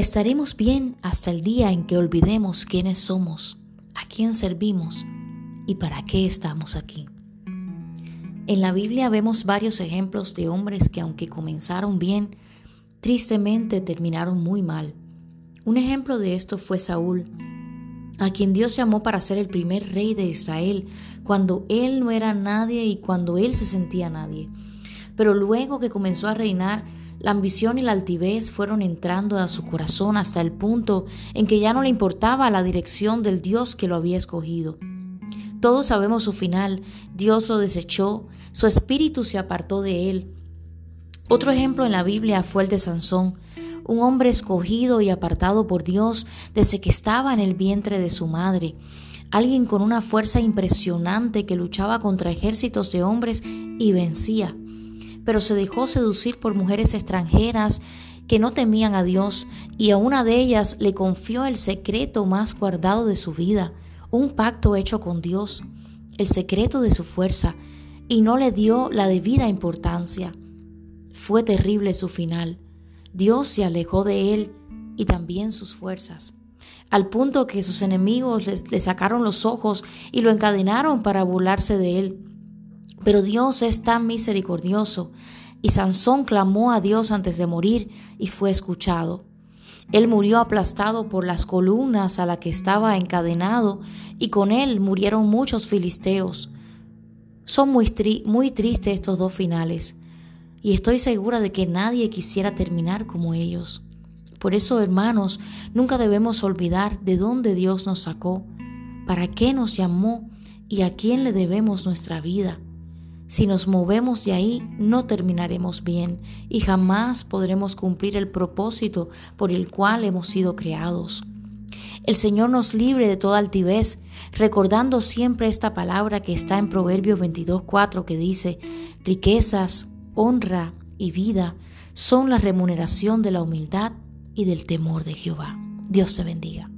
Estaremos bien hasta el día en que olvidemos quiénes somos, a quién servimos y para qué estamos aquí. En la Biblia vemos varios ejemplos de hombres que aunque comenzaron bien, tristemente terminaron muy mal. Un ejemplo de esto fue Saúl, a quien Dios llamó para ser el primer rey de Israel, cuando él no era nadie y cuando él se sentía nadie. Pero luego que comenzó a reinar, la ambición y la altivez fueron entrando a su corazón hasta el punto en que ya no le importaba la dirección del Dios que lo había escogido. Todos sabemos su final, Dios lo desechó, su espíritu se apartó de él. Otro ejemplo en la Biblia fue el de Sansón, un hombre escogido y apartado por Dios desde que estaba en el vientre de su madre, alguien con una fuerza impresionante que luchaba contra ejércitos de hombres y vencía pero se dejó seducir por mujeres extranjeras que no temían a Dios y a una de ellas le confió el secreto más guardado de su vida, un pacto hecho con Dios, el secreto de su fuerza, y no le dio la debida importancia. Fue terrible su final. Dios se alejó de él y también sus fuerzas, al punto que sus enemigos le, sacaron los ojos y lo encadenaron para burlarse de él. Pero Dios es tan misericordioso y Sansón clamó a Dios antes de morir y fue escuchado. Él murió aplastado por las columnas a la que estaba encadenado y con él murieron muchos filisteos. Son muy, muy tristes estos dos finales y estoy segura de que nadie quisiera terminar como ellos. Por eso, hermanos, nunca debemos olvidar de dónde Dios nos sacó, para qué nos llamó y a quién le debemos nuestra vida. Si nos movemos de ahí, no terminaremos bien y jamás podremos cumplir el propósito por el cual hemos sido creados. El Señor nos libre de toda altivez, recordando siempre esta palabra que está en Proverbios 22.4 que dice, riquezas, honra y vida son la remuneración de la humildad y del temor de Jehová. Dios te bendiga.